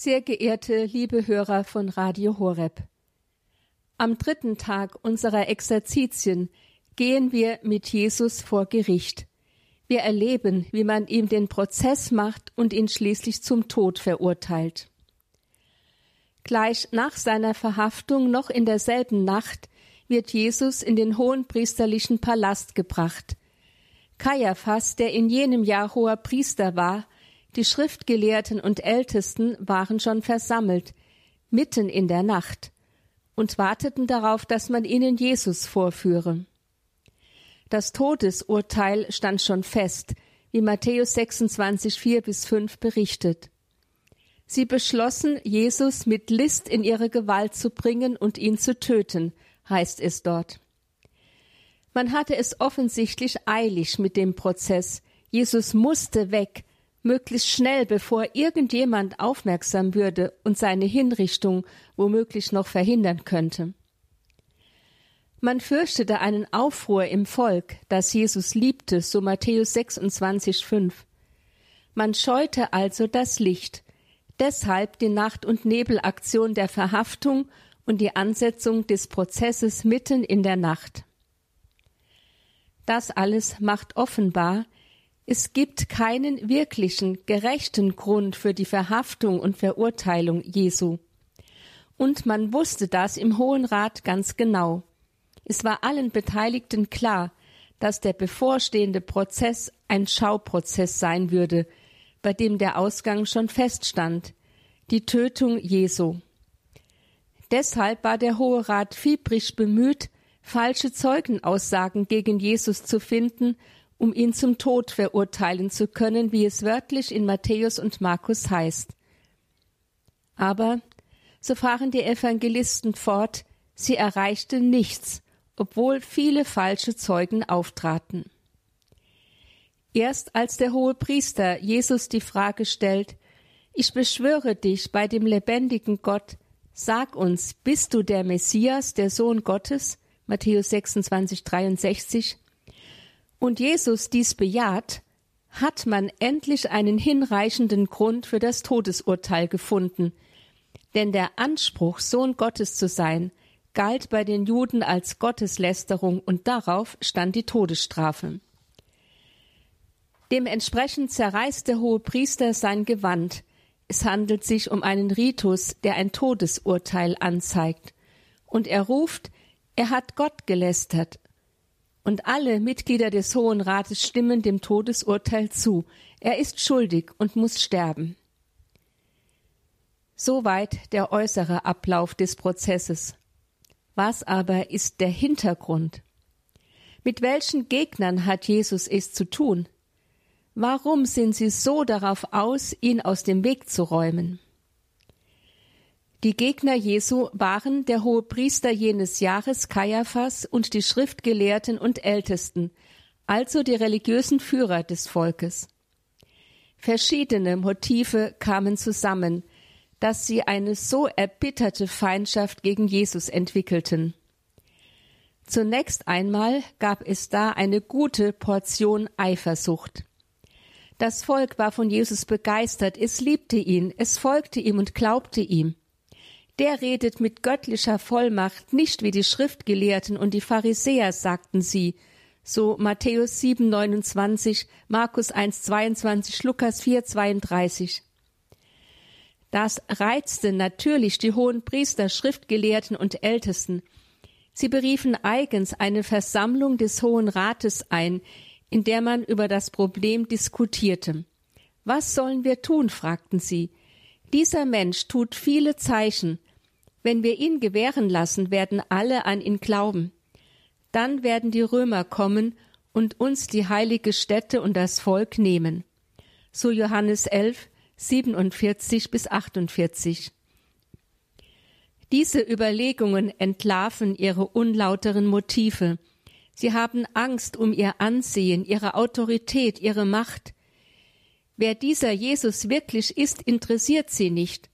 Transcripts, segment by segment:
Sehr geehrte liebe Hörer von Radio Horeb. Am dritten Tag unserer Exerzitien gehen wir mit Jesus vor Gericht. Wir erleben, wie man ihm den Prozess macht und ihn schließlich zum Tod verurteilt. Gleich nach seiner Verhaftung noch in derselben Nacht wird Jesus in den hohenpriesterlichen Palast gebracht. Kaiaphas, der in jenem Jahr hoher Priester war, die Schriftgelehrten und Ältesten waren schon versammelt, mitten in der Nacht, und warteten darauf, dass man ihnen Jesus vorführe. Das Todesurteil stand schon fest, wie Matthäus 26, 4 bis 5 berichtet. Sie beschlossen, Jesus mit List in ihre Gewalt zu bringen und ihn zu töten, heißt es dort. Man hatte es offensichtlich eilig mit dem Prozess. Jesus musste weg, möglichst schnell, bevor irgendjemand aufmerksam würde und seine Hinrichtung womöglich noch verhindern könnte. Man fürchtete einen Aufruhr im Volk, das Jesus liebte, so Matthäus 26, 5. Man scheute also das Licht, deshalb die Nacht- und Nebelaktion der Verhaftung und die Ansetzung des Prozesses mitten in der Nacht. Das alles macht offenbar, es gibt keinen wirklichen, gerechten Grund für die Verhaftung und Verurteilung Jesu. Und man wusste das im Hohen Rat ganz genau. Es war allen Beteiligten klar, dass der bevorstehende Prozess ein Schauprozess sein würde, bei dem der Ausgang schon feststand, die Tötung Jesu. Deshalb war der Hohe Rat fiebrig bemüht, falsche Zeugenaussagen gegen Jesus zu finden um ihn zum Tod verurteilen zu können, wie es wörtlich in Matthäus und Markus heißt. Aber, so fahren die Evangelisten fort, sie erreichte nichts, obwohl viele falsche Zeugen auftraten. Erst als der hohe Priester Jesus die Frage stellt, ich beschwöre dich bei dem lebendigen Gott, sag uns, bist du der Messias, der Sohn Gottes? Matthäus 26, 63, und Jesus dies bejaht, hat man endlich einen hinreichenden Grund für das Todesurteil gefunden, denn der Anspruch, Sohn Gottes zu sein, galt bei den Juden als Gotteslästerung und darauf stand die Todesstrafe. Dementsprechend zerreißt der hohe Priester sein Gewand. Es handelt sich um einen Ritus, der ein Todesurteil anzeigt. Und er ruft, er hat Gott gelästert und alle Mitglieder des Hohen Rates stimmen dem Todesurteil zu. Er ist schuldig und muss sterben. Soweit der äußere Ablauf des Prozesses. Was aber ist der Hintergrund? Mit welchen Gegnern hat Jesus es zu tun? Warum sind sie so darauf aus, ihn aus dem Weg zu räumen? Die Gegner Jesu waren der hohe Priester jenes Jahres Kaiaphas und die Schriftgelehrten und Ältesten, also die religiösen Führer des Volkes. Verschiedene Motive kamen zusammen, dass sie eine so erbitterte Feindschaft gegen Jesus entwickelten. Zunächst einmal gab es da eine gute Portion Eifersucht. Das Volk war von Jesus begeistert, es liebte ihn, es folgte ihm und glaubte ihm der redet mit göttlicher Vollmacht, nicht wie die Schriftgelehrten und die Pharisäer, sagten sie. So Matthäus 7, 29, Markus 1, 22, Lukas 4, 32. Das reizte natürlich die hohen Priester, Schriftgelehrten und Ältesten. Sie beriefen eigens eine Versammlung des Hohen Rates ein, in der man über das Problem diskutierte. Was sollen wir tun? fragten sie. Dieser Mensch tut viele Zeichen, wenn wir ihn gewähren lassen, werden alle an ihn glauben. Dann werden die Römer kommen und uns die heilige Stätte und das Volk nehmen. So Johannes 11, 47 bis 48. Diese Überlegungen entlarven ihre unlauteren Motive. Sie haben Angst um ihr Ansehen, ihre Autorität, ihre Macht. Wer dieser Jesus wirklich ist, interessiert sie nicht.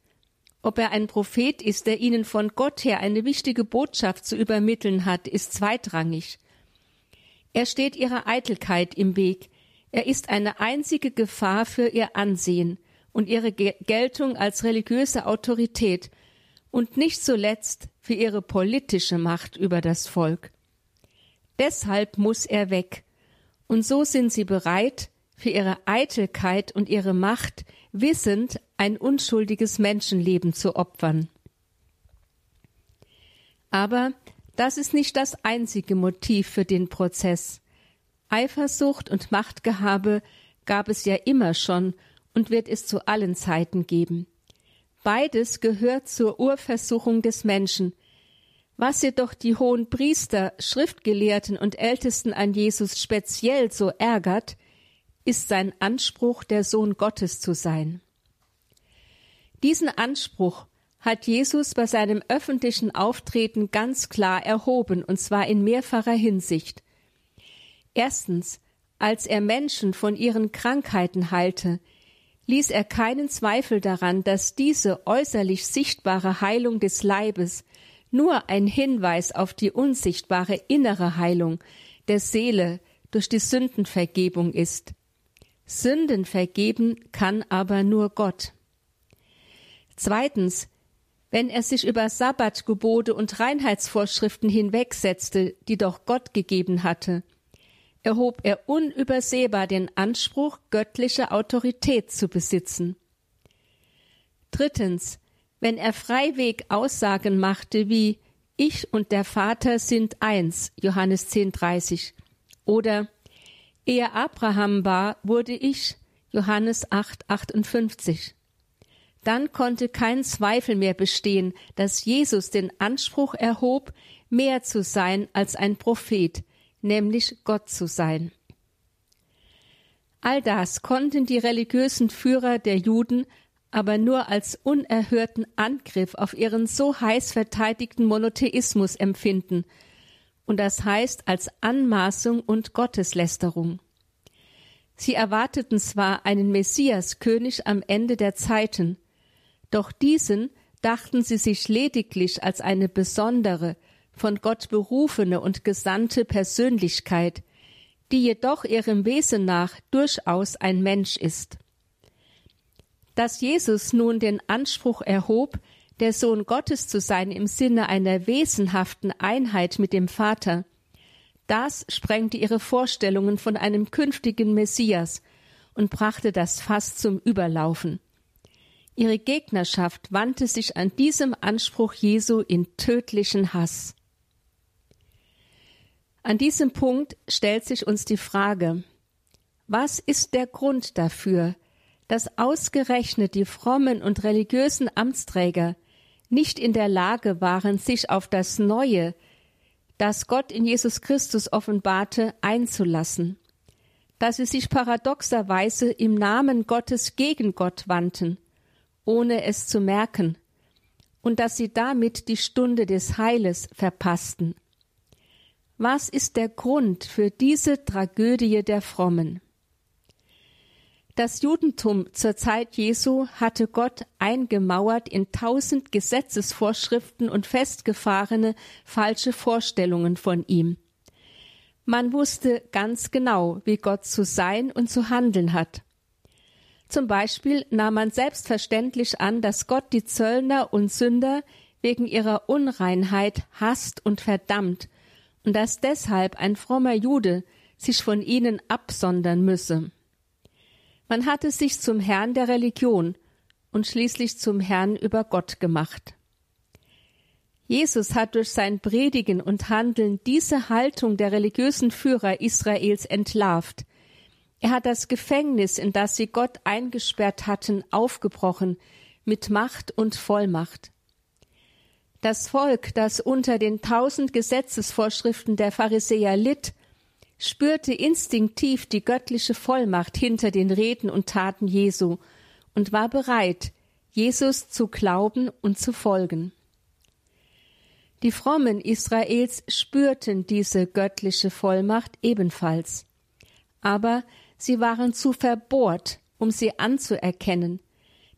Ob er ein Prophet ist, der ihnen von Gott her eine wichtige Botschaft zu übermitteln hat, ist zweitrangig. Er steht ihrer Eitelkeit im Weg. Er ist eine einzige Gefahr für ihr Ansehen und ihre Geltung als religiöse Autorität und nicht zuletzt für ihre politische Macht über das Volk. Deshalb muss er weg, und so sind sie bereit, für ihre Eitelkeit und ihre Macht wissend ein unschuldiges Menschenleben zu opfern. Aber das ist nicht das einzige Motiv für den Prozess. Eifersucht und Machtgehabe gab es ja immer schon und wird es zu allen Zeiten geben. Beides gehört zur Urversuchung des Menschen. Was jedoch die hohen Priester, Schriftgelehrten und Ältesten an Jesus speziell so ärgert, ist sein Anspruch, der Sohn Gottes zu sein. Diesen Anspruch hat Jesus bei seinem öffentlichen Auftreten ganz klar erhoben, und zwar in mehrfacher Hinsicht. Erstens, als er Menschen von ihren Krankheiten heilte, ließ er keinen Zweifel daran, dass diese äußerlich sichtbare Heilung des Leibes nur ein Hinweis auf die unsichtbare innere Heilung der Seele durch die Sündenvergebung ist. Sünden vergeben kann aber nur Gott. Zweitens, wenn er sich über Sabbatgebote und Reinheitsvorschriften hinwegsetzte, die doch Gott gegeben hatte, erhob er unübersehbar den Anspruch, göttliche Autorität zu besitzen. Drittens, wenn er freiweg Aussagen machte wie Ich und der Vater sind eins, Johannes 10,30, oder Ehe Abraham war, wurde ich, Johannes 8,58. Dann konnte kein Zweifel mehr bestehen, dass Jesus den Anspruch erhob, mehr zu sein als ein Prophet, nämlich Gott zu sein. All das konnten die religiösen Führer der Juden aber nur als unerhörten Angriff auf ihren so heiß verteidigten Monotheismus empfinden, und das heißt als Anmaßung und Gotteslästerung. Sie erwarteten zwar einen Messias König am Ende der Zeiten, doch diesen dachten sie sich lediglich als eine besondere, von Gott berufene und gesandte Persönlichkeit, die jedoch ihrem Wesen nach durchaus ein Mensch ist. Dass Jesus nun den Anspruch erhob, der Sohn Gottes zu sein im Sinne einer wesenhaften Einheit mit dem Vater, das sprengte ihre Vorstellungen von einem künftigen Messias und brachte das Fass zum Überlaufen. Ihre Gegnerschaft wandte sich an diesem Anspruch Jesu in tödlichen Hass. An diesem Punkt stellt sich uns die Frage, was ist der Grund dafür, dass ausgerechnet die frommen und religiösen Amtsträger nicht in der Lage waren, sich auf das Neue, das Gott in Jesus Christus offenbarte, einzulassen, dass sie sich paradoxerweise im Namen Gottes gegen Gott wandten, ohne es zu merken, und dass sie damit die Stunde des Heiles verpassten. Was ist der Grund für diese Tragödie der Frommen? Das Judentum zur Zeit Jesu hatte Gott eingemauert in tausend Gesetzesvorschriften und festgefahrene falsche Vorstellungen von ihm. Man wusste ganz genau, wie Gott zu sein und zu handeln hat. Zum Beispiel nahm man selbstverständlich an, dass Gott die Zöllner und Sünder wegen ihrer Unreinheit hasst und verdammt und dass deshalb ein frommer Jude sich von ihnen absondern müsse. Man hatte sich zum Herrn der Religion und schließlich zum Herrn über Gott gemacht. Jesus hat durch sein Predigen und Handeln diese Haltung der religiösen Führer Israels entlarvt. Er hat das Gefängnis, in das sie Gott eingesperrt hatten, aufgebrochen mit Macht und Vollmacht. Das Volk, das unter den tausend Gesetzesvorschriften der Pharisäer litt, spürte instinktiv die göttliche Vollmacht hinter den Reden und Taten Jesu und war bereit, Jesus zu glauben und zu folgen. Die Frommen Israels spürten diese göttliche Vollmacht ebenfalls, aber sie waren zu verbohrt, um sie anzuerkennen,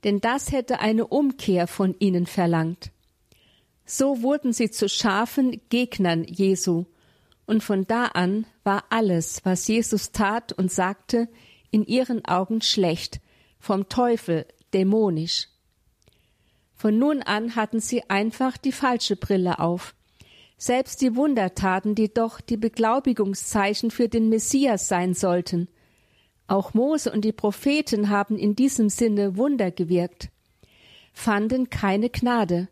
denn das hätte eine Umkehr von ihnen verlangt. So wurden sie zu scharfen Gegnern Jesu, und von da an war alles, was Jesus tat und sagte, in ihren Augen schlecht, vom Teufel, dämonisch. Von nun an hatten sie einfach die falsche Brille auf. Selbst die Wundertaten, die doch die Beglaubigungszeichen für den Messias sein sollten. Auch Mose und die Propheten haben in diesem Sinne Wunder gewirkt, fanden keine Gnade.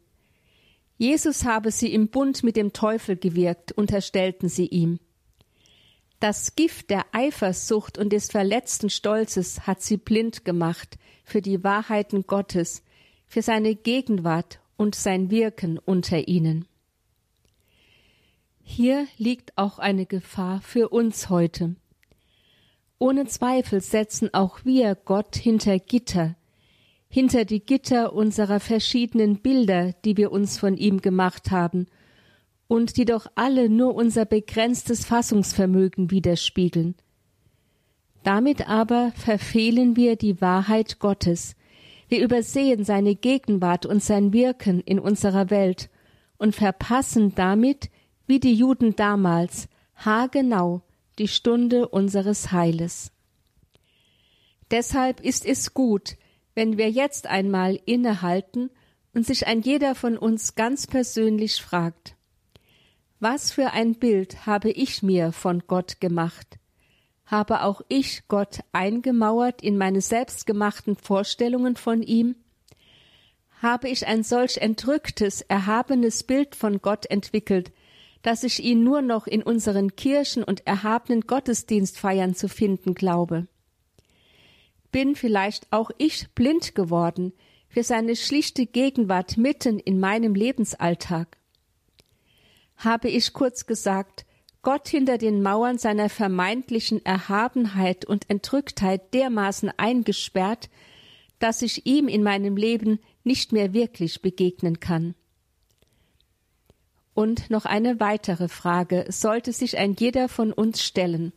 Jesus habe sie im Bund mit dem Teufel gewirkt, unterstellten sie ihm. Das Gift der Eifersucht und des verletzten Stolzes hat sie blind gemacht für die Wahrheiten Gottes, für seine Gegenwart und sein Wirken unter ihnen. Hier liegt auch eine Gefahr für uns heute. Ohne Zweifel setzen auch wir Gott hinter Gitter, hinter die Gitter unserer verschiedenen Bilder, die wir uns von ihm gemacht haben, und die doch alle nur unser begrenztes Fassungsvermögen widerspiegeln. Damit aber verfehlen wir die Wahrheit Gottes, wir übersehen seine Gegenwart und sein Wirken in unserer Welt und verpassen damit, wie die Juden damals, haargenau die Stunde unseres Heiles. Deshalb ist es gut, wenn wir jetzt einmal innehalten und sich ein jeder von uns ganz persönlich fragt, was für ein Bild habe ich mir von Gott gemacht? Habe auch ich Gott eingemauert in meine selbstgemachten Vorstellungen von ihm? Habe ich ein solch entrücktes, erhabenes Bild von Gott entwickelt, dass ich ihn nur noch in unseren Kirchen und erhabenen Gottesdienstfeiern zu finden glaube? Bin vielleicht auch ich blind geworden für seine schlichte Gegenwart mitten in meinem Lebensalltag? Habe ich kurz gesagt Gott hinter den Mauern seiner vermeintlichen Erhabenheit und Entrücktheit dermaßen eingesperrt, dass ich ihm in meinem Leben nicht mehr wirklich begegnen kann. Und noch eine weitere Frage sollte sich ein jeder von uns stellen.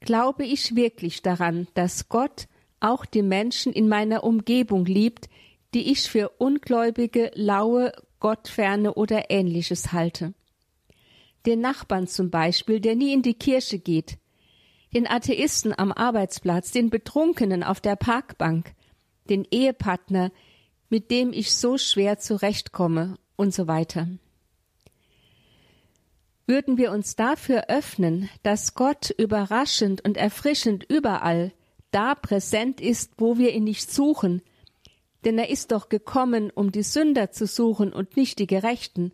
Glaube ich wirklich daran, dass Gott auch die Menschen in meiner Umgebung liebt, die ich für ungläubige, laue, gottferne oder ähnliches halte? den Nachbarn zum Beispiel, der nie in die Kirche geht, den Atheisten am Arbeitsplatz, den Betrunkenen auf der Parkbank, den Ehepartner, mit dem ich so schwer zurechtkomme und so weiter. Würden wir uns dafür öffnen, dass Gott überraschend und erfrischend überall da präsent ist, wo wir ihn nicht suchen, denn er ist doch gekommen, um die Sünder zu suchen und nicht die Gerechten,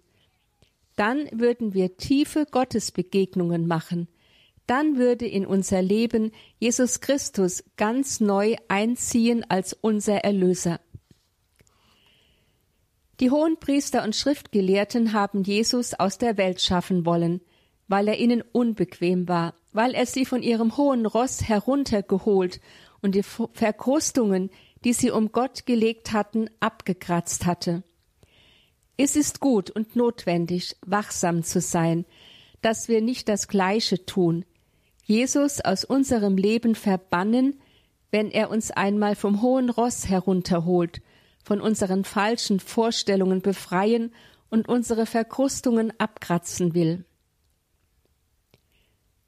dann würden wir tiefe Gottesbegegnungen machen, dann würde in unser Leben Jesus Christus ganz neu einziehen als unser Erlöser. Die Hohenpriester und Schriftgelehrten haben Jesus aus der Welt schaffen wollen, weil er ihnen unbequem war, weil er sie von ihrem hohen Ross heruntergeholt und die Verkrustungen, die sie um Gott gelegt hatten, abgekratzt hatte. Es ist gut und notwendig, wachsam zu sein, dass wir nicht das Gleiche tun, Jesus aus unserem Leben verbannen, wenn er uns einmal vom hohen Ross herunterholt, von unseren falschen Vorstellungen befreien und unsere Verkrustungen abkratzen will.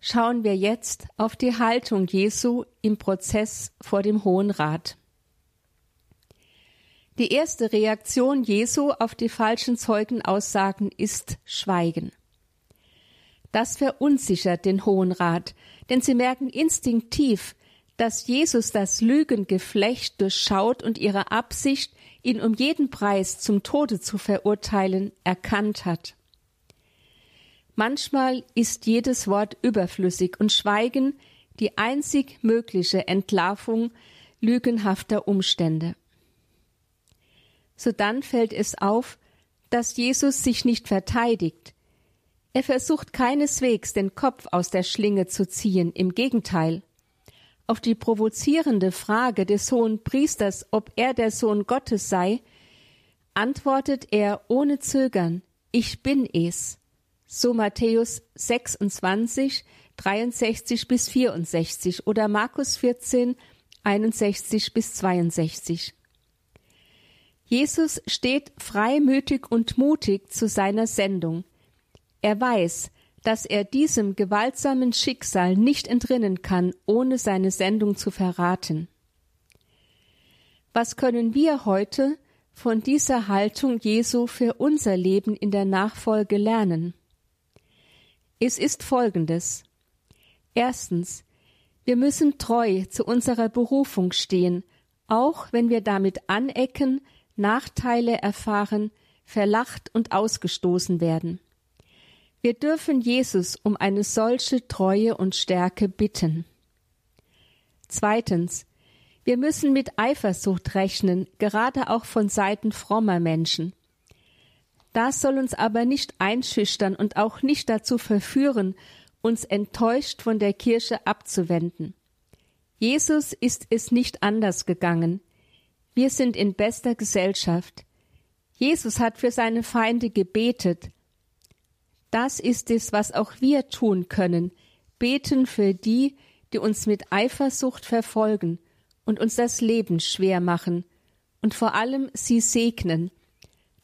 Schauen wir jetzt auf die Haltung Jesu im Prozess vor dem Hohen Rat. Die erste Reaktion Jesu auf die falschen Zeugenaussagen ist Schweigen. Das verunsichert den Hohen Rat, denn sie merken instinktiv, dass Jesus das Lügengeflecht durchschaut und ihre Absicht, ihn um jeden Preis zum Tode zu verurteilen, erkannt hat. Manchmal ist jedes Wort überflüssig und Schweigen die einzig mögliche Entlarvung lügenhafter Umstände sodann fällt es auf, dass Jesus sich nicht verteidigt. Er versucht keineswegs den Kopf aus der Schlinge zu ziehen, im Gegenteil. Auf die provozierende Frage des hohen Priesters, ob er der Sohn Gottes sei, antwortet er ohne Zögern, ich bin es. So Matthäus 26, 63 bis 64 oder Markus 14, 61 bis 62. Jesus steht freimütig und mutig zu seiner Sendung. Er weiß, dass er diesem gewaltsamen Schicksal nicht entrinnen kann, ohne seine Sendung zu verraten. Was können wir heute von dieser Haltung Jesu für unser Leben in der Nachfolge lernen? Es ist Folgendes. Erstens, wir müssen treu zu unserer Berufung stehen, auch wenn wir damit anecken, Nachteile erfahren, verlacht und ausgestoßen werden. Wir dürfen Jesus um eine solche Treue und Stärke bitten. Zweitens. Wir müssen mit Eifersucht rechnen, gerade auch von Seiten frommer Menschen. Das soll uns aber nicht einschüchtern und auch nicht dazu verführen, uns enttäuscht von der Kirche abzuwenden. Jesus ist es nicht anders gegangen. Wir sind in bester Gesellschaft. Jesus hat für seine Feinde gebetet. Das ist es, was auch wir tun können, beten für die, die uns mit Eifersucht verfolgen und uns das Leben schwer machen und vor allem sie segnen,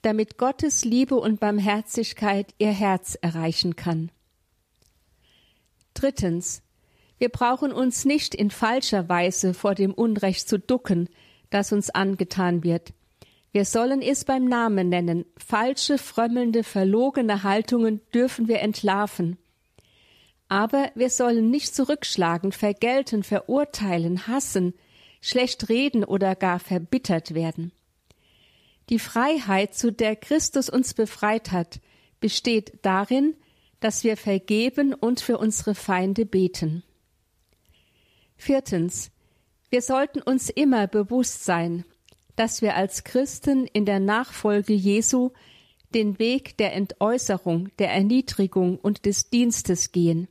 damit Gottes Liebe und Barmherzigkeit ihr Herz erreichen kann. Drittens. Wir brauchen uns nicht in falscher Weise vor dem Unrecht zu ducken, das uns angetan wird. Wir sollen es beim Namen nennen. Falsche, frömmelnde, verlogene Haltungen dürfen wir entlarven. Aber wir sollen nicht zurückschlagen, vergelten, verurteilen, hassen, schlecht reden oder gar verbittert werden. Die Freiheit, zu der Christus uns befreit hat, besteht darin, dass wir vergeben und für unsere Feinde beten. Viertens. Wir sollten uns immer bewusst sein, dass wir als Christen in der Nachfolge Jesu den Weg der Entäußerung, der Erniedrigung und des Dienstes gehen.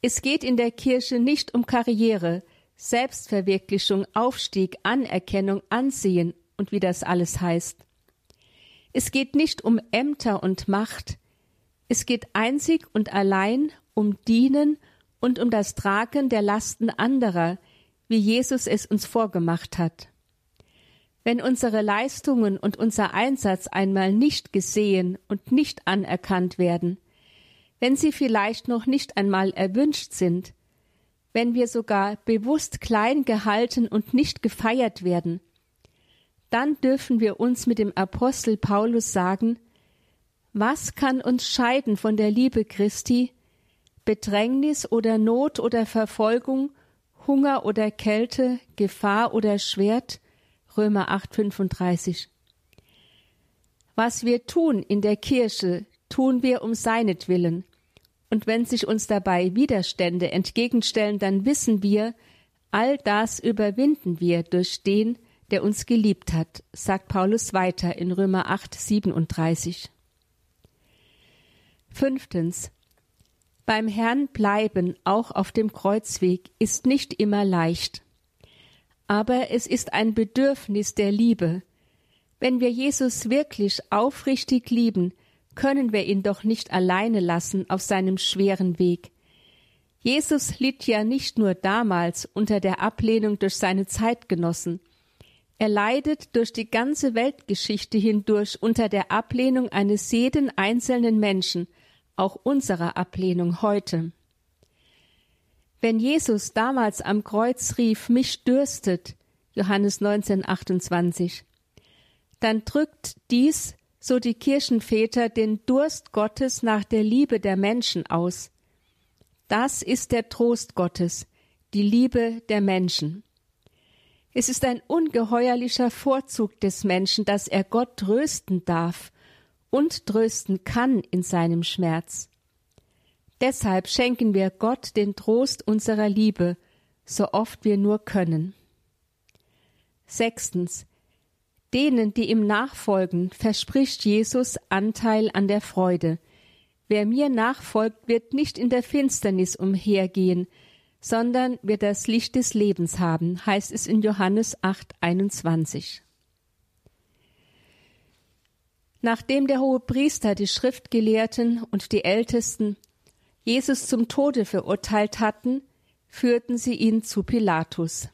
Es geht in der Kirche nicht um Karriere, Selbstverwirklichung, Aufstieg, Anerkennung, Ansehen und wie das alles heißt. Es geht nicht um Ämter und Macht, es geht einzig und allein um Dienen und um das Tragen der Lasten anderer, wie Jesus es uns vorgemacht hat. Wenn unsere Leistungen und unser Einsatz einmal nicht gesehen und nicht anerkannt werden, wenn sie vielleicht noch nicht einmal erwünscht sind, wenn wir sogar bewusst klein gehalten und nicht gefeiert werden, dann dürfen wir uns mit dem Apostel Paulus sagen, was kann uns scheiden von der Liebe Christi? Bedrängnis oder Not oder Verfolgung, Hunger oder Kälte, Gefahr oder Schwert? Römer 8, 35. Was wir tun in der Kirche, tun wir um seinetwillen, und wenn sich uns dabei Widerstände entgegenstellen, dann wissen wir, all das überwinden wir durch den, der uns geliebt hat, sagt Paulus weiter in Römer 8, 37. Fünftens. Beim Herrn bleiben, auch auf dem Kreuzweg, ist nicht immer leicht. Aber es ist ein Bedürfnis der Liebe. Wenn wir Jesus wirklich aufrichtig lieben, können wir ihn doch nicht alleine lassen auf seinem schweren Weg. Jesus litt ja nicht nur damals unter der Ablehnung durch seine Zeitgenossen, er leidet durch die ganze Weltgeschichte hindurch unter der Ablehnung eines jeden einzelnen Menschen, auch unserer Ablehnung heute. Wenn Jesus damals am Kreuz rief, mich dürstet, Johannes 19, 28, dann drückt dies so die Kirchenväter, den Durst Gottes nach der Liebe der Menschen aus. Das ist der Trost Gottes, die Liebe der Menschen. Es ist ein ungeheuerlicher Vorzug des Menschen, dass er Gott trösten darf und trösten kann in seinem Schmerz. Deshalb schenken wir Gott den Trost unserer Liebe, so oft wir nur können. Sechstens. Denen, die ihm nachfolgen, verspricht Jesus Anteil an der Freude. Wer mir nachfolgt, wird nicht in der Finsternis umhergehen, sondern wird das Licht des Lebens haben, heißt es in Johannes 8, 21. Nachdem der hohe Priester die Schriftgelehrten und die Ältesten Jesus zum Tode verurteilt hatten, führten sie ihn zu Pilatus.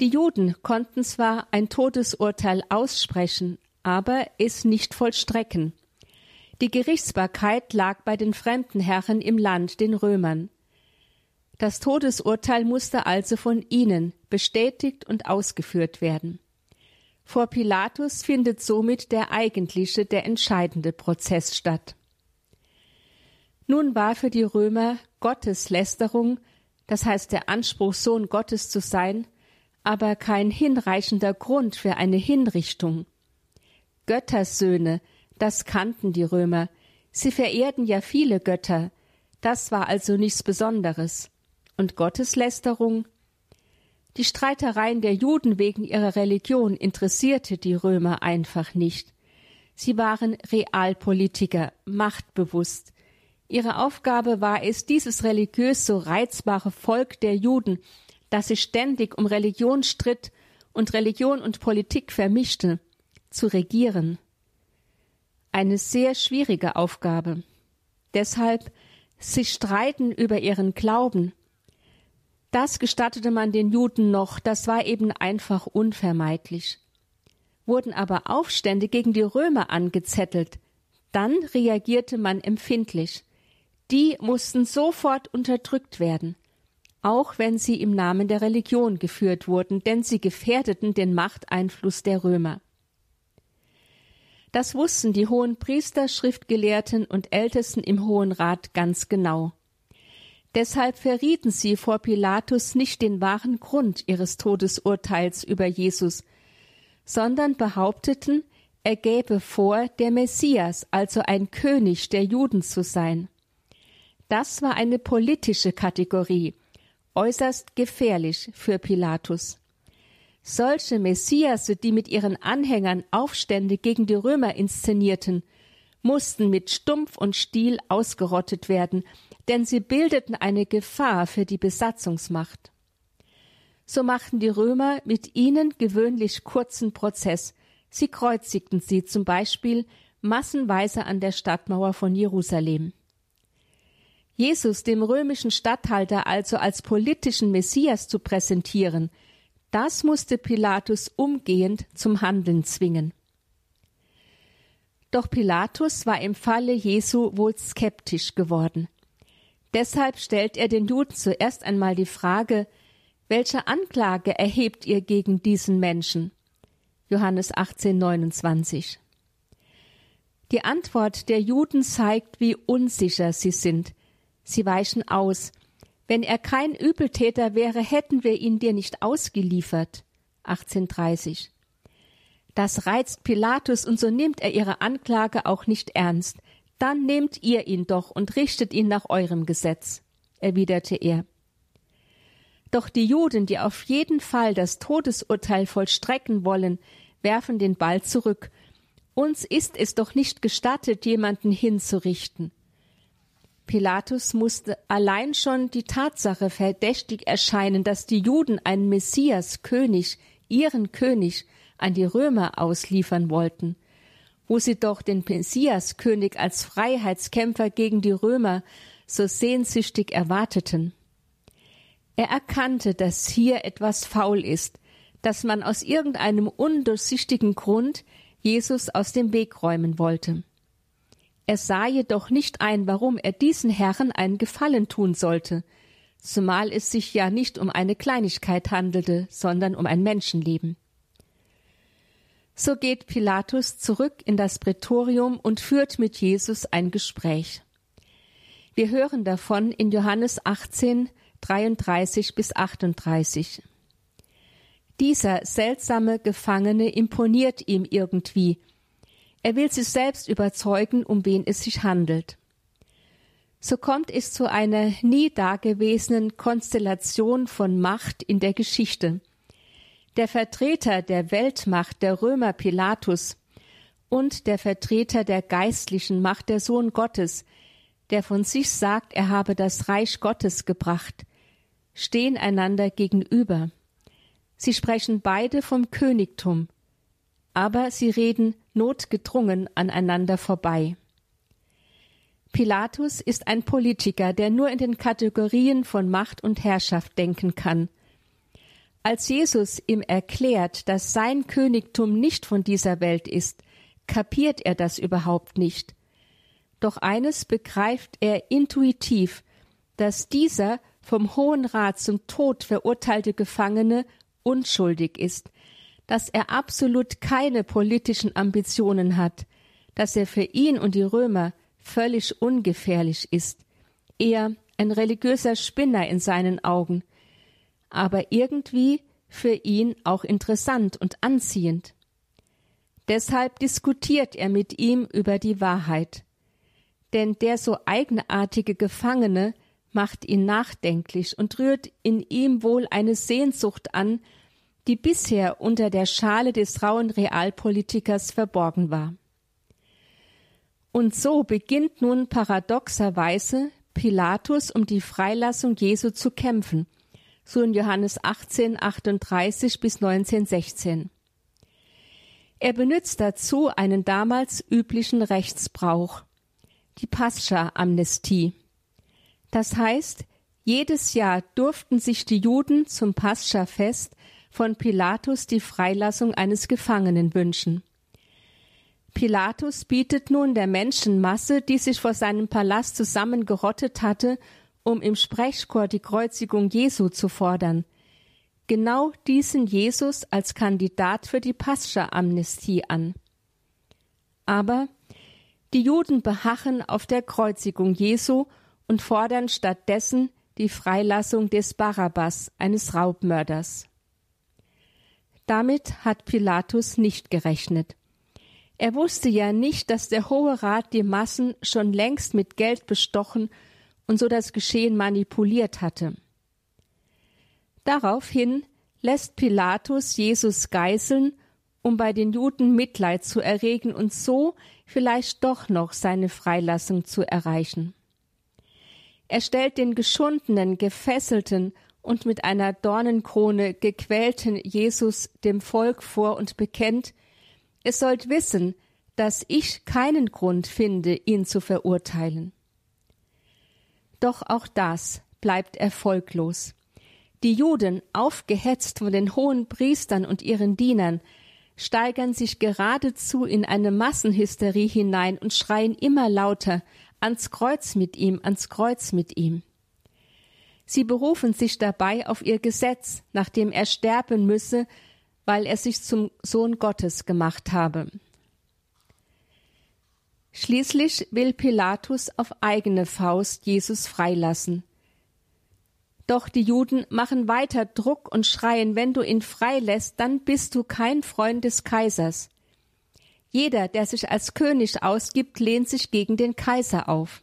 Die Juden konnten zwar ein Todesurteil aussprechen, aber es nicht vollstrecken. Die Gerichtsbarkeit lag bei den fremden Herren im Land, den Römern. Das Todesurteil musste also von ihnen bestätigt und ausgeführt werden. Vor Pilatus findet somit der eigentliche, der entscheidende Prozess statt. Nun war für die Römer Gotteslästerung, das heißt der Anspruch, Sohn Gottes zu sein, aber kein hinreichender Grund für eine Hinrichtung. Göttersöhne, das kannten die Römer, sie verehrten ja viele Götter, das war also nichts Besonderes. Und Gotteslästerung? Die Streitereien der Juden wegen ihrer Religion interessierte die Römer einfach nicht. Sie waren Realpolitiker, machtbewusst. Ihre Aufgabe war es, dieses religiös so reizbare Volk der Juden, das sich ständig um Religion stritt und Religion und Politik vermischte, zu regieren. Eine sehr schwierige Aufgabe. Deshalb sie streiten über ihren Glauben. Das gestattete man den Juden noch, das war eben einfach unvermeidlich. Wurden aber Aufstände gegen die Römer angezettelt, dann reagierte man empfindlich. Die mussten sofort unterdrückt werden, auch wenn sie im Namen der Religion geführt wurden, denn sie gefährdeten den Machteinfluss der Römer. Das wussten die hohen Priester, Schriftgelehrten und Ältesten im Hohen Rat ganz genau. Deshalb verrieten sie vor Pilatus nicht den wahren Grund ihres Todesurteils über Jesus, sondern behaupteten, er gäbe vor, der Messias, also ein König der Juden zu sein. Das war eine politische Kategorie, äußerst gefährlich für Pilatus. Solche Messiasse, die mit ihren Anhängern Aufstände gegen die Römer inszenierten, mussten mit Stumpf und Stiel ausgerottet werden, denn sie bildeten eine Gefahr für die Besatzungsmacht. So machten die Römer mit ihnen gewöhnlich kurzen Prozess. Sie kreuzigten sie zum Beispiel massenweise an der Stadtmauer von Jerusalem. Jesus dem römischen Statthalter also als politischen Messias zu präsentieren, das musste Pilatus umgehend zum Handeln zwingen. Doch Pilatus war im Falle Jesu wohl skeptisch geworden. Deshalb stellt er den Juden zuerst einmal die Frage, welche Anklage erhebt ihr gegen diesen Menschen? Johannes 18, 29. Die Antwort der Juden zeigt, wie unsicher sie sind. Sie weichen aus, wenn er kein Übeltäter wäre, hätten wir ihn dir nicht ausgeliefert. 1830. Das reizt Pilatus und so nimmt er ihre Anklage auch nicht ernst. Dann nehmt ihr ihn doch und richtet ihn nach eurem Gesetz, erwiderte er. Doch die Juden, die auf jeden Fall das Todesurteil vollstrecken wollen, werfen den Ball zurück. Uns ist es doch nicht gestattet, jemanden hinzurichten. Pilatus musste allein schon die Tatsache verdächtig erscheinen, dass die Juden einen Messias König, ihren König, an die Römer ausliefern wollten, wo sie doch den Messias König als Freiheitskämpfer gegen die Römer so sehnsüchtig erwarteten. Er erkannte, dass hier etwas faul ist, dass man aus irgendeinem undurchsichtigen Grund Jesus aus dem Weg räumen wollte. Er sah jedoch nicht ein, warum er diesen Herren einen Gefallen tun sollte, zumal es sich ja nicht um eine Kleinigkeit handelte, sondern um ein Menschenleben. So geht Pilatus zurück in das Prätorium und führt mit Jesus ein Gespräch. Wir hören davon in Johannes 18, 33 bis 38. Dieser seltsame Gefangene imponiert ihm irgendwie, er will sich selbst überzeugen, um wen es sich handelt. So kommt es zu einer nie dagewesenen Konstellation von Macht in der Geschichte. Der Vertreter der Weltmacht, der Römer Pilatus, und der Vertreter der geistlichen Macht, der Sohn Gottes, der von sich sagt, er habe das Reich Gottes gebracht, stehen einander gegenüber. Sie sprechen beide vom Königtum, aber sie reden notgedrungen aneinander vorbei. Pilatus ist ein Politiker, der nur in den Kategorien von Macht und Herrschaft denken kann. Als Jesus ihm erklärt, dass sein Königtum nicht von dieser Welt ist, kapiert er das überhaupt nicht. Doch eines begreift er intuitiv, dass dieser vom Hohen Rat zum Tod verurteilte Gefangene unschuldig ist, dass er absolut keine politischen Ambitionen hat, dass er für ihn und die Römer völlig ungefährlich ist, eher ein religiöser Spinner in seinen Augen, aber irgendwie für ihn auch interessant und anziehend. Deshalb diskutiert er mit ihm über die Wahrheit. Denn der so eigenartige Gefangene macht ihn nachdenklich und rührt in ihm wohl eine Sehnsucht an, die bisher unter der Schale des rauen Realpolitikers verborgen war. Und so beginnt nun paradoxerweise Pilatus um die Freilassung Jesu zu kämpfen, so in Johannes 18, 38 bis 19, 16. Er benutzt dazu einen damals üblichen Rechtsbrauch, die Pascha-Amnestie. Das heißt, jedes Jahr durften sich die Juden zum Pascha-Fest von Pilatus die Freilassung eines Gefangenen wünschen. Pilatus bietet nun der Menschenmasse, die sich vor seinem Palast zusammengerottet hatte, um im Sprechchor die Kreuzigung Jesu zu fordern, genau diesen Jesus als Kandidat für die Pascha-Amnestie an. Aber die Juden beharren auf der Kreuzigung Jesu und fordern stattdessen die Freilassung des Barabbas, eines Raubmörders. Damit hat Pilatus nicht gerechnet. Er wusste ja nicht, dass der Hohe Rat die Massen schon längst mit Geld bestochen und so das Geschehen manipuliert hatte. Daraufhin lässt Pilatus Jesus geißeln, um bei den Juden Mitleid zu erregen und so vielleicht doch noch seine Freilassung zu erreichen. Er stellt den geschundenen, gefesselten und mit einer Dornenkrone gequälten Jesus dem Volk vor und bekennt, es sollt wissen, dass ich keinen Grund finde, ihn zu verurteilen. Doch auch das bleibt erfolglos. Die Juden, aufgehetzt von den hohen Priestern und ihren Dienern, steigern sich geradezu in eine Massenhysterie hinein und schreien immer lauter ans Kreuz mit ihm, ans Kreuz mit ihm. Sie berufen sich dabei auf ihr Gesetz, nachdem er sterben müsse, weil er sich zum Sohn Gottes gemacht habe. Schließlich will Pilatus auf eigene Faust Jesus freilassen. Doch die Juden machen weiter Druck und schreien, wenn du ihn freilässt, dann bist du kein Freund des Kaisers. Jeder, der sich als König ausgibt, lehnt sich gegen den Kaiser auf.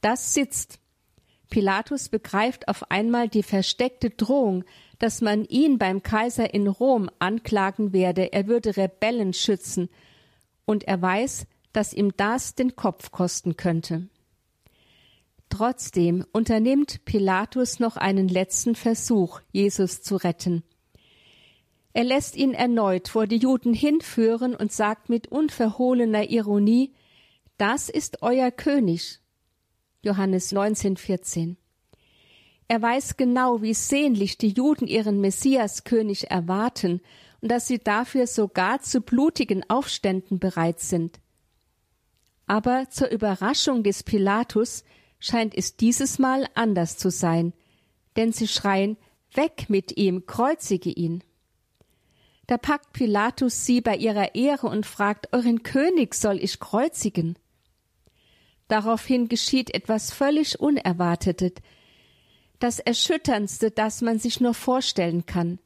Das sitzt. Pilatus begreift auf einmal die versteckte Drohung, dass man ihn beim Kaiser in Rom anklagen werde, er würde Rebellen schützen, und er weiß, dass ihm das den Kopf kosten könnte. Trotzdem unternimmt Pilatus noch einen letzten Versuch, Jesus zu retten. Er lässt ihn erneut vor die Juden hinführen und sagt mit unverhohlener Ironie, das ist euer König. Johannes 19, 14. Er weiß genau, wie sehnlich die Juden ihren Messiaskönig erwarten und dass sie dafür sogar zu blutigen Aufständen bereit sind. Aber zur Überraschung des Pilatus scheint es dieses Mal anders zu sein, denn sie schreien Weg mit ihm, kreuzige ihn. Da packt Pilatus sie bei ihrer Ehre und fragt Euren König soll ich kreuzigen. Daraufhin geschieht etwas völlig Unerwartetes, das Erschütterndste, das man sich nur vorstellen kann.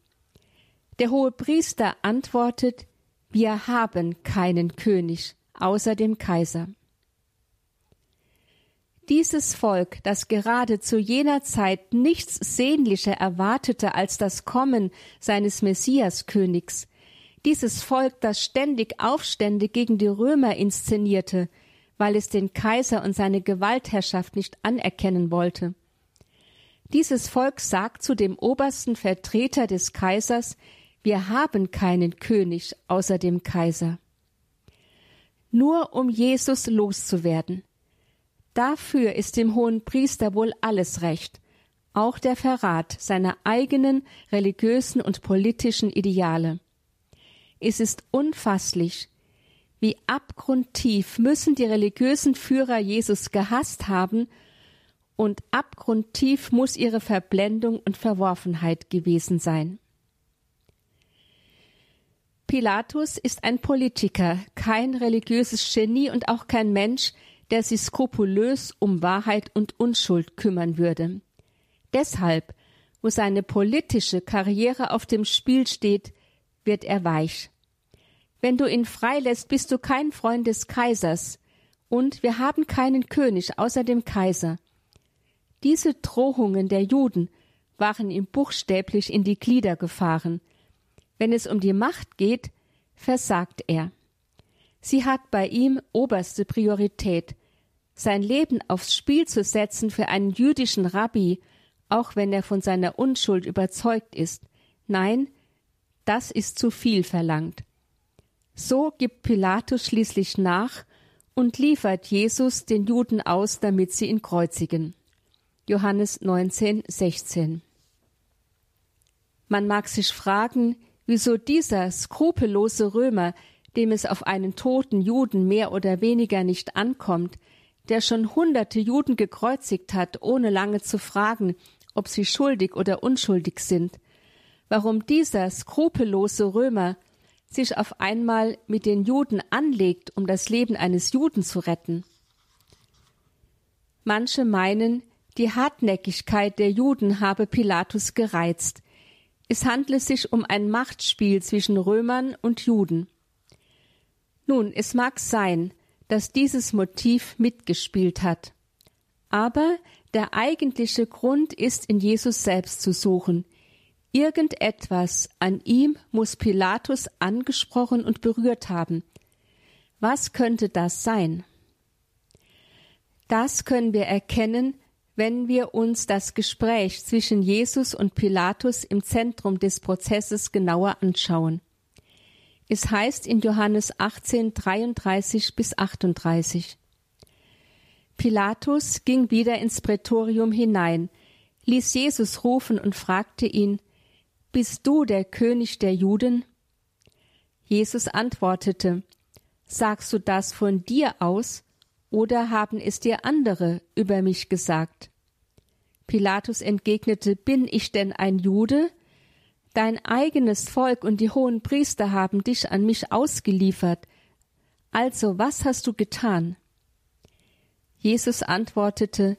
Der hohe Priester antwortet Wir haben keinen König außer dem Kaiser. Dieses Volk, das gerade zu jener Zeit nichts sehnlicher erwartete als das Kommen seines Messiaskönigs, dieses Volk, das ständig Aufstände gegen die Römer inszenierte, weil es den Kaiser und seine Gewaltherrschaft nicht anerkennen wollte. Dieses Volk sagt zu dem obersten Vertreter des Kaisers, wir haben keinen König außer dem Kaiser. Nur um Jesus loszuwerden. Dafür ist dem hohen Priester wohl alles recht, auch der Verrat seiner eigenen religiösen und politischen Ideale. Es ist unfasslich, wie abgrundtief müssen die religiösen Führer Jesus gehasst haben, und abgrundtief muss ihre Verblendung und Verworfenheit gewesen sein. Pilatus ist ein Politiker, kein religiöses Genie und auch kein Mensch, der sich skrupulös um Wahrheit und Unschuld kümmern würde. Deshalb, wo seine politische Karriere auf dem Spiel steht, wird er weich. Wenn du ihn freilässt, bist du kein Freund des Kaisers, und wir haben keinen König außer dem Kaiser. Diese Drohungen der Juden waren ihm buchstäblich in die Glieder gefahren. Wenn es um die Macht geht, versagt er. Sie hat bei ihm oberste Priorität. Sein Leben aufs Spiel zu setzen für einen jüdischen Rabbi, auch wenn er von seiner Unschuld überzeugt ist. Nein, das ist zu viel verlangt. So gibt Pilatus schließlich nach und liefert Jesus den Juden aus, damit sie ihn kreuzigen. Johannes 19, 16. Man mag sich fragen, wieso dieser skrupellose Römer, dem es auf einen toten Juden mehr oder weniger nicht ankommt, der schon hunderte Juden gekreuzigt hat, ohne lange zu fragen, ob sie schuldig oder unschuldig sind, warum dieser skrupellose Römer sich auf einmal mit den Juden anlegt, um das Leben eines Juden zu retten. Manche meinen, die Hartnäckigkeit der Juden habe Pilatus gereizt. Es handle sich um ein Machtspiel zwischen Römern und Juden. Nun, es mag sein, dass dieses Motiv mitgespielt hat. Aber der eigentliche Grund ist in Jesus selbst zu suchen. Irgendetwas an ihm muss Pilatus angesprochen und berührt haben. Was könnte das sein? Das können wir erkennen, wenn wir uns das Gespräch zwischen Jesus und Pilatus im Zentrum des Prozesses genauer anschauen. Es heißt in Johannes 18, 33 bis 38. Pilatus ging wieder ins Prätorium hinein, ließ Jesus rufen und fragte ihn, Bist du der König der Juden? Jesus antwortete, Sagst du das von dir aus, oder haben es dir andere über mich gesagt? Pilatus entgegnete, Bin ich denn ein Jude? Dein eigenes Volk und die hohen Priester haben dich an mich ausgeliefert. Also was hast du getan? Jesus antwortete,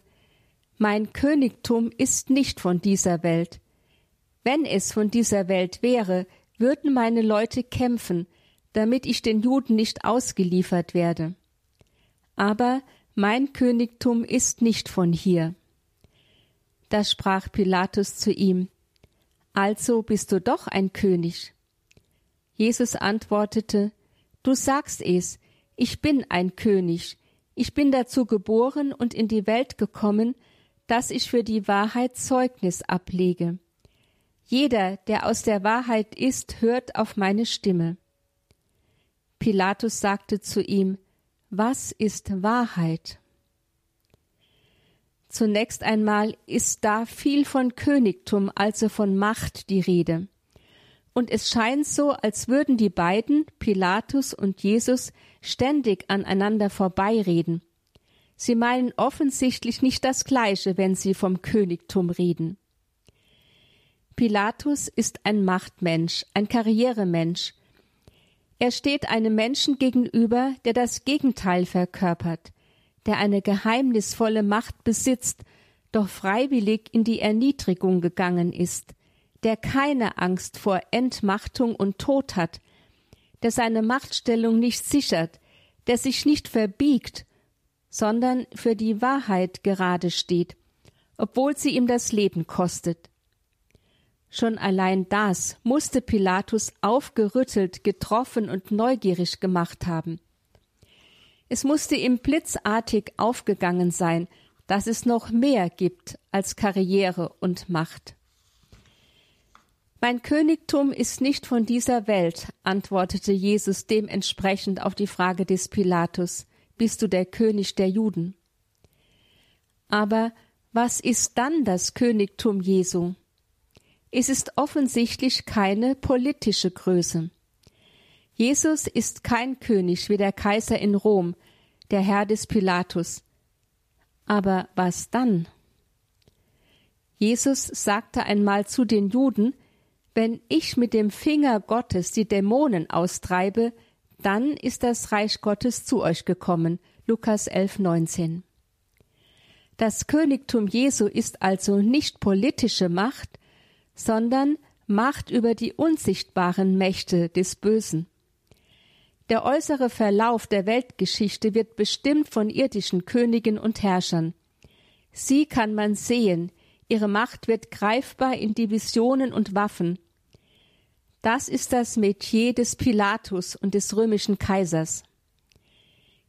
Mein Königtum ist nicht von dieser Welt. Wenn es von dieser Welt wäre, würden meine Leute kämpfen, damit ich den Juden nicht ausgeliefert werde. Aber mein Königtum ist nicht von hier. Da sprach Pilatus zu ihm, also bist du doch ein König. Jesus antwortete, Du sagst es, ich bin ein König, ich bin dazu geboren und in die Welt gekommen, dass ich für die Wahrheit Zeugnis ablege. Jeder, der aus der Wahrheit ist, hört auf meine Stimme. Pilatus sagte zu ihm, Was ist Wahrheit? Zunächst einmal ist da viel von Königtum, also von Macht die Rede. Und es scheint so, als würden die beiden, Pilatus und Jesus, ständig aneinander vorbeireden. Sie meinen offensichtlich nicht das Gleiche, wenn sie vom Königtum reden. Pilatus ist ein Machtmensch, ein Karrieremensch. Er steht einem Menschen gegenüber, der das Gegenteil verkörpert, der eine geheimnisvolle Macht besitzt, doch freiwillig in die Erniedrigung gegangen ist, der keine Angst vor Entmachtung und Tod hat, der seine Machtstellung nicht sichert, der sich nicht verbiegt, sondern für die Wahrheit gerade steht, obwohl sie ihm das Leben kostet. Schon allein das musste Pilatus aufgerüttelt, getroffen und neugierig gemacht haben. Es musste ihm blitzartig aufgegangen sein, dass es noch mehr gibt als Karriere und Macht. Mein Königtum ist nicht von dieser Welt, antwortete Jesus dementsprechend auf die Frage des Pilatus, bist du der König der Juden? Aber was ist dann das Königtum Jesu? Es ist offensichtlich keine politische Größe. Jesus ist kein König wie der Kaiser in Rom, der Herr des Pilatus. Aber was dann? Jesus sagte einmal zu den Juden, wenn ich mit dem Finger Gottes die Dämonen austreibe, dann ist das Reich Gottes zu euch gekommen. Lukas 11, 19. Das Königtum Jesu ist also nicht politische Macht, sondern Macht über die unsichtbaren Mächte des Bösen. Der äußere Verlauf der Weltgeschichte wird bestimmt von irdischen Königen und Herrschern. Sie kann man sehen, ihre Macht wird greifbar in Divisionen und Waffen. Das ist das Metier des Pilatus und des römischen Kaisers.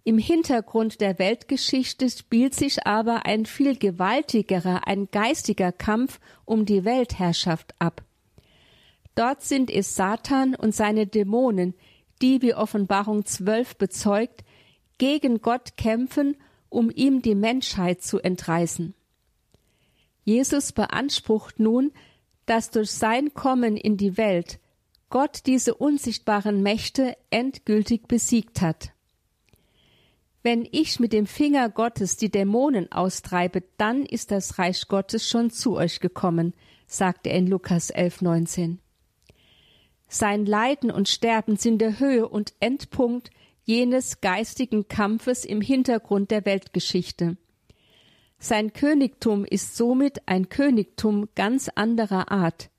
Im Hintergrund der Weltgeschichte spielt sich aber ein viel gewaltigerer, ein geistiger Kampf um die Weltherrschaft ab. Dort sind es Satan und seine Dämonen, die, wie Offenbarung 12 bezeugt, gegen Gott kämpfen, um ihm die Menschheit zu entreißen. Jesus beansprucht nun, dass durch sein Kommen in die Welt Gott diese unsichtbaren Mächte endgültig besiegt hat. Wenn ich mit dem Finger Gottes die Dämonen austreibe, dann ist das Reich Gottes schon zu euch gekommen, sagt er in Lukas 11, 19. Sein Leiden und Sterben sind der Höhe und Endpunkt jenes geistigen Kampfes im Hintergrund der Weltgeschichte. Sein Königtum ist somit ein Königtum ganz anderer Art.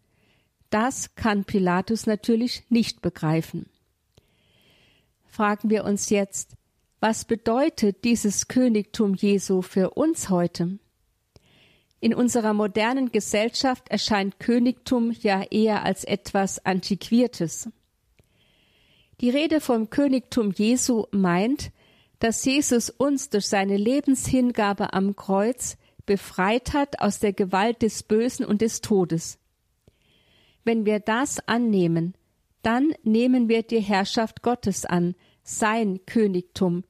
Das kann Pilatus natürlich nicht begreifen. Fragen wir uns jetzt, was bedeutet dieses Königtum Jesu für uns heute? In unserer modernen Gesellschaft erscheint Königtum ja eher als etwas Antiquiertes. Die Rede vom Königtum Jesu meint, dass Jesus uns durch seine Lebenshingabe am Kreuz befreit hat aus der Gewalt des Bösen und des Todes. Wenn wir das annehmen, dann nehmen wir die Herrschaft Gottes an, sein Königtum,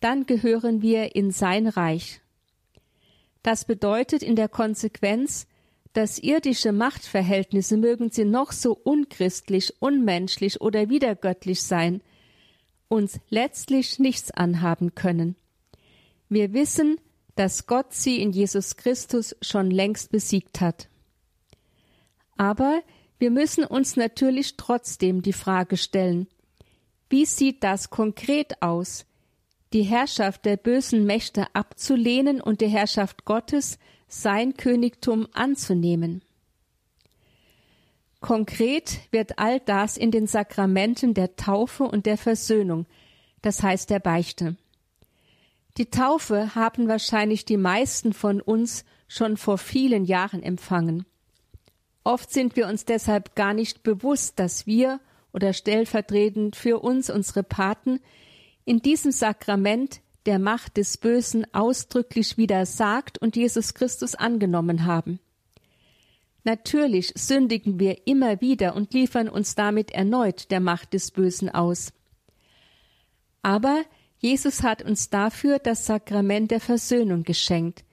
dann gehören wir in sein Reich. Das bedeutet in der Konsequenz, dass irdische Machtverhältnisse mögen sie noch so unchristlich, unmenschlich oder widergöttlich sein, uns letztlich nichts anhaben können. Wir wissen, dass Gott sie in Jesus Christus schon längst besiegt hat. Aber wir müssen uns natürlich trotzdem die Frage stellen, wie sieht das konkret aus, die Herrschaft der bösen Mächte abzulehnen und die Herrschaft Gottes, sein Königtum anzunehmen. Konkret wird all das in den Sakramenten der Taufe und der Versöhnung, das heißt der Beichte. Die Taufe haben wahrscheinlich die meisten von uns schon vor vielen Jahren empfangen. Oft sind wir uns deshalb gar nicht bewusst, dass wir oder stellvertretend für uns unsere Paten in diesem Sakrament der Macht des Bösen ausdrücklich widersagt und Jesus Christus angenommen haben. Natürlich sündigen wir immer wieder und liefern uns damit erneut der Macht des Bösen aus. Aber Jesus hat uns dafür das Sakrament der Versöhnung geschenkt.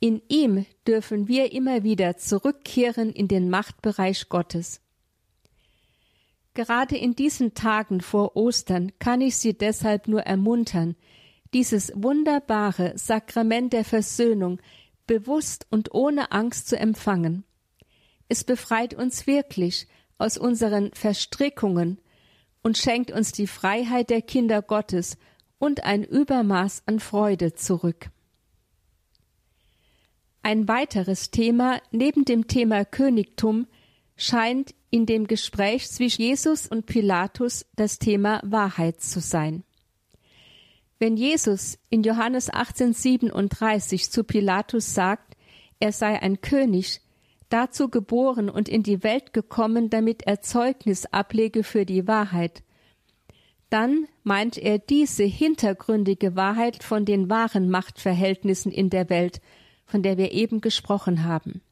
In ihm dürfen wir immer wieder zurückkehren in den Machtbereich Gottes. Gerade in diesen Tagen vor Ostern kann ich Sie deshalb nur ermuntern, dieses wunderbare Sakrament der Versöhnung bewusst und ohne Angst zu empfangen. Es befreit uns wirklich aus unseren Verstrickungen und schenkt uns die Freiheit der Kinder Gottes und ein Übermaß an Freude zurück. Ein weiteres Thema neben dem Thema Königtum scheint in dem Gespräch zwischen Jesus und Pilatus das Thema Wahrheit zu sein. Wenn Jesus in Johannes 1837 zu Pilatus sagt, er sei ein König, dazu geboren und in die Welt gekommen, damit er Zeugnis ablege für die Wahrheit, dann meint er diese hintergründige Wahrheit von den wahren Machtverhältnissen in der Welt, von der wir eben gesprochen haben.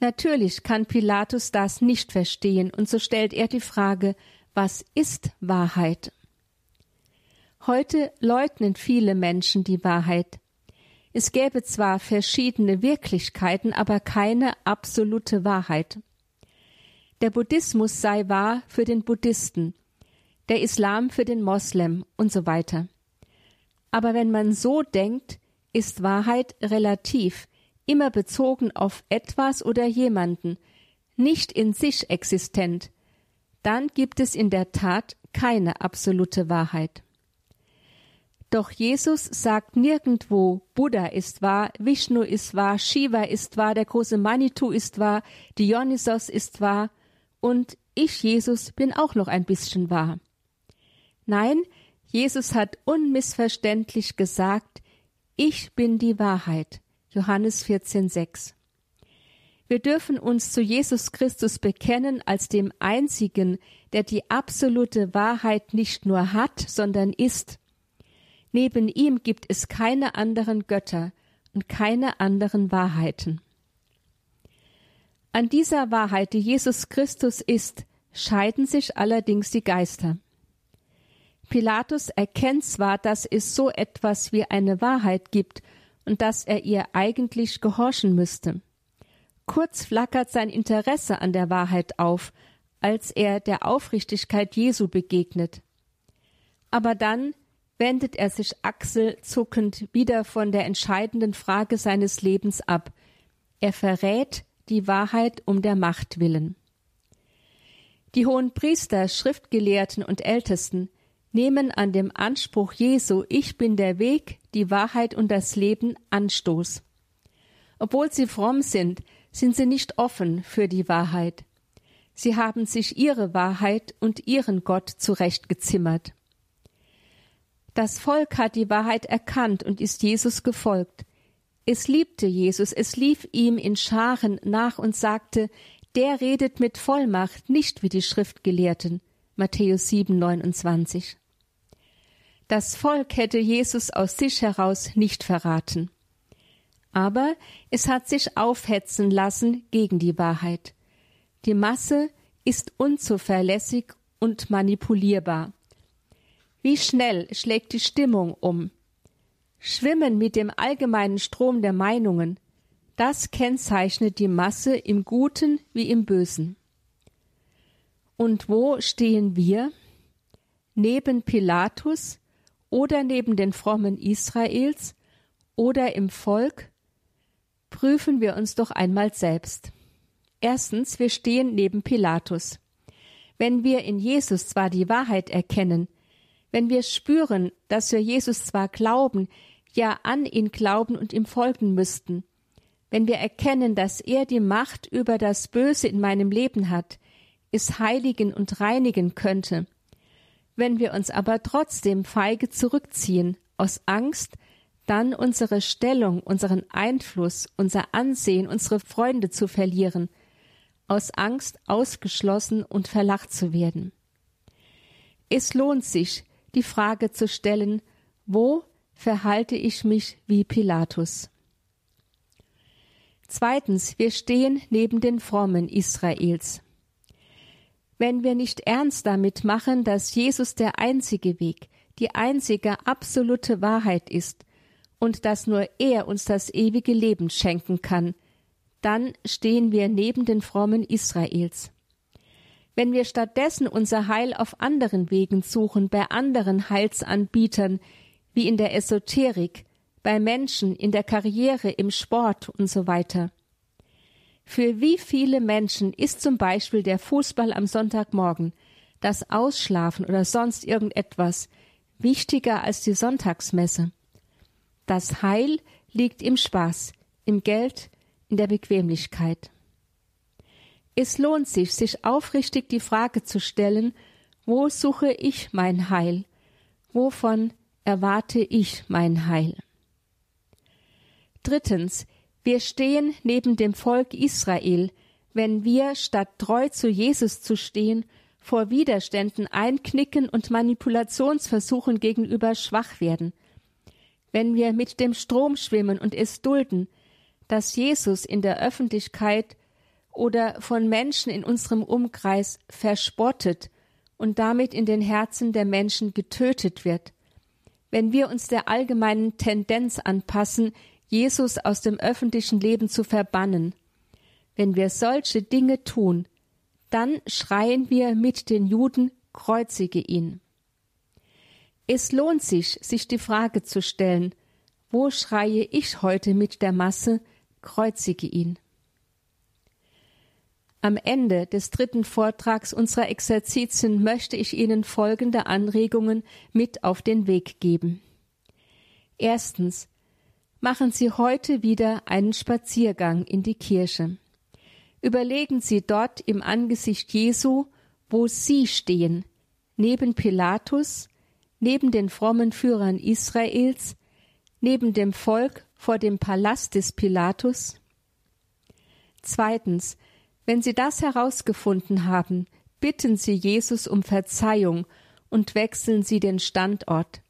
Natürlich kann Pilatus das nicht verstehen, und so stellt er die Frage, was ist Wahrheit? Heute leugnen viele Menschen die Wahrheit. Es gäbe zwar verschiedene Wirklichkeiten, aber keine absolute Wahrheit. Der Buddhismus sei wahr für den Buddhisten, der Islam für den Moslem und so weiter. Aber wenn man so denkt, ist Wahrheit relativ, immer bezogen auf etwas oder jemanden, nicht in sich existent, dann gibt es in der Tat keine absolute Wahrheit. Doch Jesus sagt nirgendwo, Buddha ist wahr, Vishnu ist wahr, Shiva ist wahr, der große Manitou ist wahr, Dionysos ist wahr und ich, Jesus, bin auch noch ein bisschen wahr. Nein, Jesus hat unmissverständlich gesagt, ich bin die Wahrheit. Johannes 14,6. Wir dürfen uns zu Jesus Christus bekennen als dem einzigen, der die absolute Wahrheit nicht nur hat, sondern ist. Neben ihm gibt es keine anderen Götter und keine anderen Wahrheiten. An dieser Wahrheit, die Jesus Christus ist, scheiden sich allerdings die Geister. Pilatus erkennt zwar, dass es so etwas wie eine Wahrheit gibt und dass er ihr eigentlich gehorchen müsste. Kurz flackert sein Interesse an der Wahrheit auf, als er der Aufrichtigkeit Jesu begegnet. Aber dann wendet er sich achselzuckend wieder von der entscheidenden Frage seines Lebens ab. Er verrät die Wahrheit um der Macht willen. Die hohen Priester, Schriftgelehrten und Ältesten nehmen an dem Anspruch Jesu Ich bin der Weg, die Wahrheit und das Leben Anstoß. Obwohl sie fromm sind, sind sie nicht offen für die Wahrheit. Sie haben sich ihre Wahrheit und ihren Gott zurechtgezimmert. Das Volk hat die Wahrheit erkannt und ist Jesus gefolgt. Es liebte Jesus, es lief ihm in Scharen nach und sagte, der redet mit Vollmacht, nicht wie die Schriftgelehrten. Matthäus 7, 29. Das Volk hätte Jesus aus sich heraus nicht verraten. Aber es hat sich aufhetzen lassen gegen die Wahrheit. Die Masse ist unzuverlässig und manipulierbar. Wie schnell schlägt die Stimmung um? Schwimmen mit dem allgemeinen Strom der Meinungen, das kennzeichnet die Masse im Guten wie im Bösen. Und wo stehen wir? Neben Pilatus, oder neben den frommen Israels oder im Volk, prüfen wir uns doch einmal selbst. Erstens, wir stehen neben Pilatus. Wenn wir in Jesus zwar die Wahrheit erkennen, wenn wir spüren, dass wir Jesus zwar glauben, ja an ihn glauben und ihm folgen müssten, wenn wir erkennen, dass er die Macht über das Böse in meinem Leben hat, es heiligen und reinigen könnte, wenn wir uns aber trotzdem feige zurückziehen, aus Angst, dann unsere Stellung, unseren Einfluss, unser Ansehen, unsere Freunde zu verlieren, aus Angst ausgeschlossen und verlacht zu werden. Es lohnt sich, die Frage zu stellen, wo verhalte ich mich wie Pilatus? Zweitens, wir stehen neben den Frommen Israels wenn wir nicht ernst damit machen, dass Jesus der einzige Weg, die einzige absolute Wahrheit ist und dass nur er uns das ewige Leben schenken kann, dann stehen wir neben den frommen Israels. Wenn wir stattdessen unser Heil auf anderen Wegen suchen, bei anderen Heilsanbietern, wie in der Esoterik, bei Menschen, in der Karriere, im Sport und so weiter, für wie viele Menschen ist zum Beispiel der Fußball am Sonntagmorgen, das Ausschlafen oder sonst irgendetwas wichtiger als die Sonntagsmesse? Das Heil liegt im Spaß, im Geld, in der Bequemlichkeit. Es lohnt sich, sich aufrichtig die Frage zu stellen, wo suche ich mein Heil? Wovon erwarte ich mein Heil? Drittens, wir stehen neben dem Volk Israel, wenn wir, statt treu zu Jesus zu stehen, vor Widerständen einknicken und Manipulationsversuchen gegenüber schwach werden. Wenn wir mit dem Strom schwimmen und es dulden, dass Jesus in der Öffentlichkeit oder von Menschen in unserem Umkreis verspottet und damit in den Herzen der Menschen getötet wird, wenn wir uns der allgemeinen Tendenz anpassen, Jesus aus dem öffentlichen Leben zu verbannen. Wenn wir solche Dinge tun, dann schreien wir mit den Juden, kreuzige ihn. Es lohnt sich, sich die Frage zu stellen, wo schreie ich heute mit der Masse, kreuzige ihn. Am Ende des dritten Vortrags unserer Exerzitien möchte ich Ihnen folgende Anregungen mit auf den Weg geben. Erstens. Machen Sie heute wieder einen Spaziergang in die Kirche. Überlegen Sie dort im Angesicht Jesu, wo Sie stehen, neben Pilatus, neben den frommen Führern Israels, neben dem Volk vor dem Palast des Pilatus? Zweitens, wenn Sie das herausgefunden haben, bitten Sie Jesus um Verzeihung und wechseln Sie den Standort.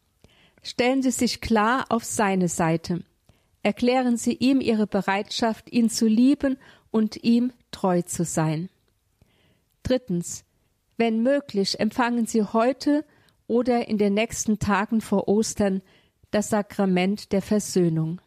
Stellen Sie sich klar auf seine Seite. Erklären Sie ihm Ihre Bereitschaft, ihn zu lieben und ihm treu zu sein. Drittens. Wenn möglich, empfangen Sie heute oder in den nächsten Tagen vor Ostern das Sakrament der Versöhnung.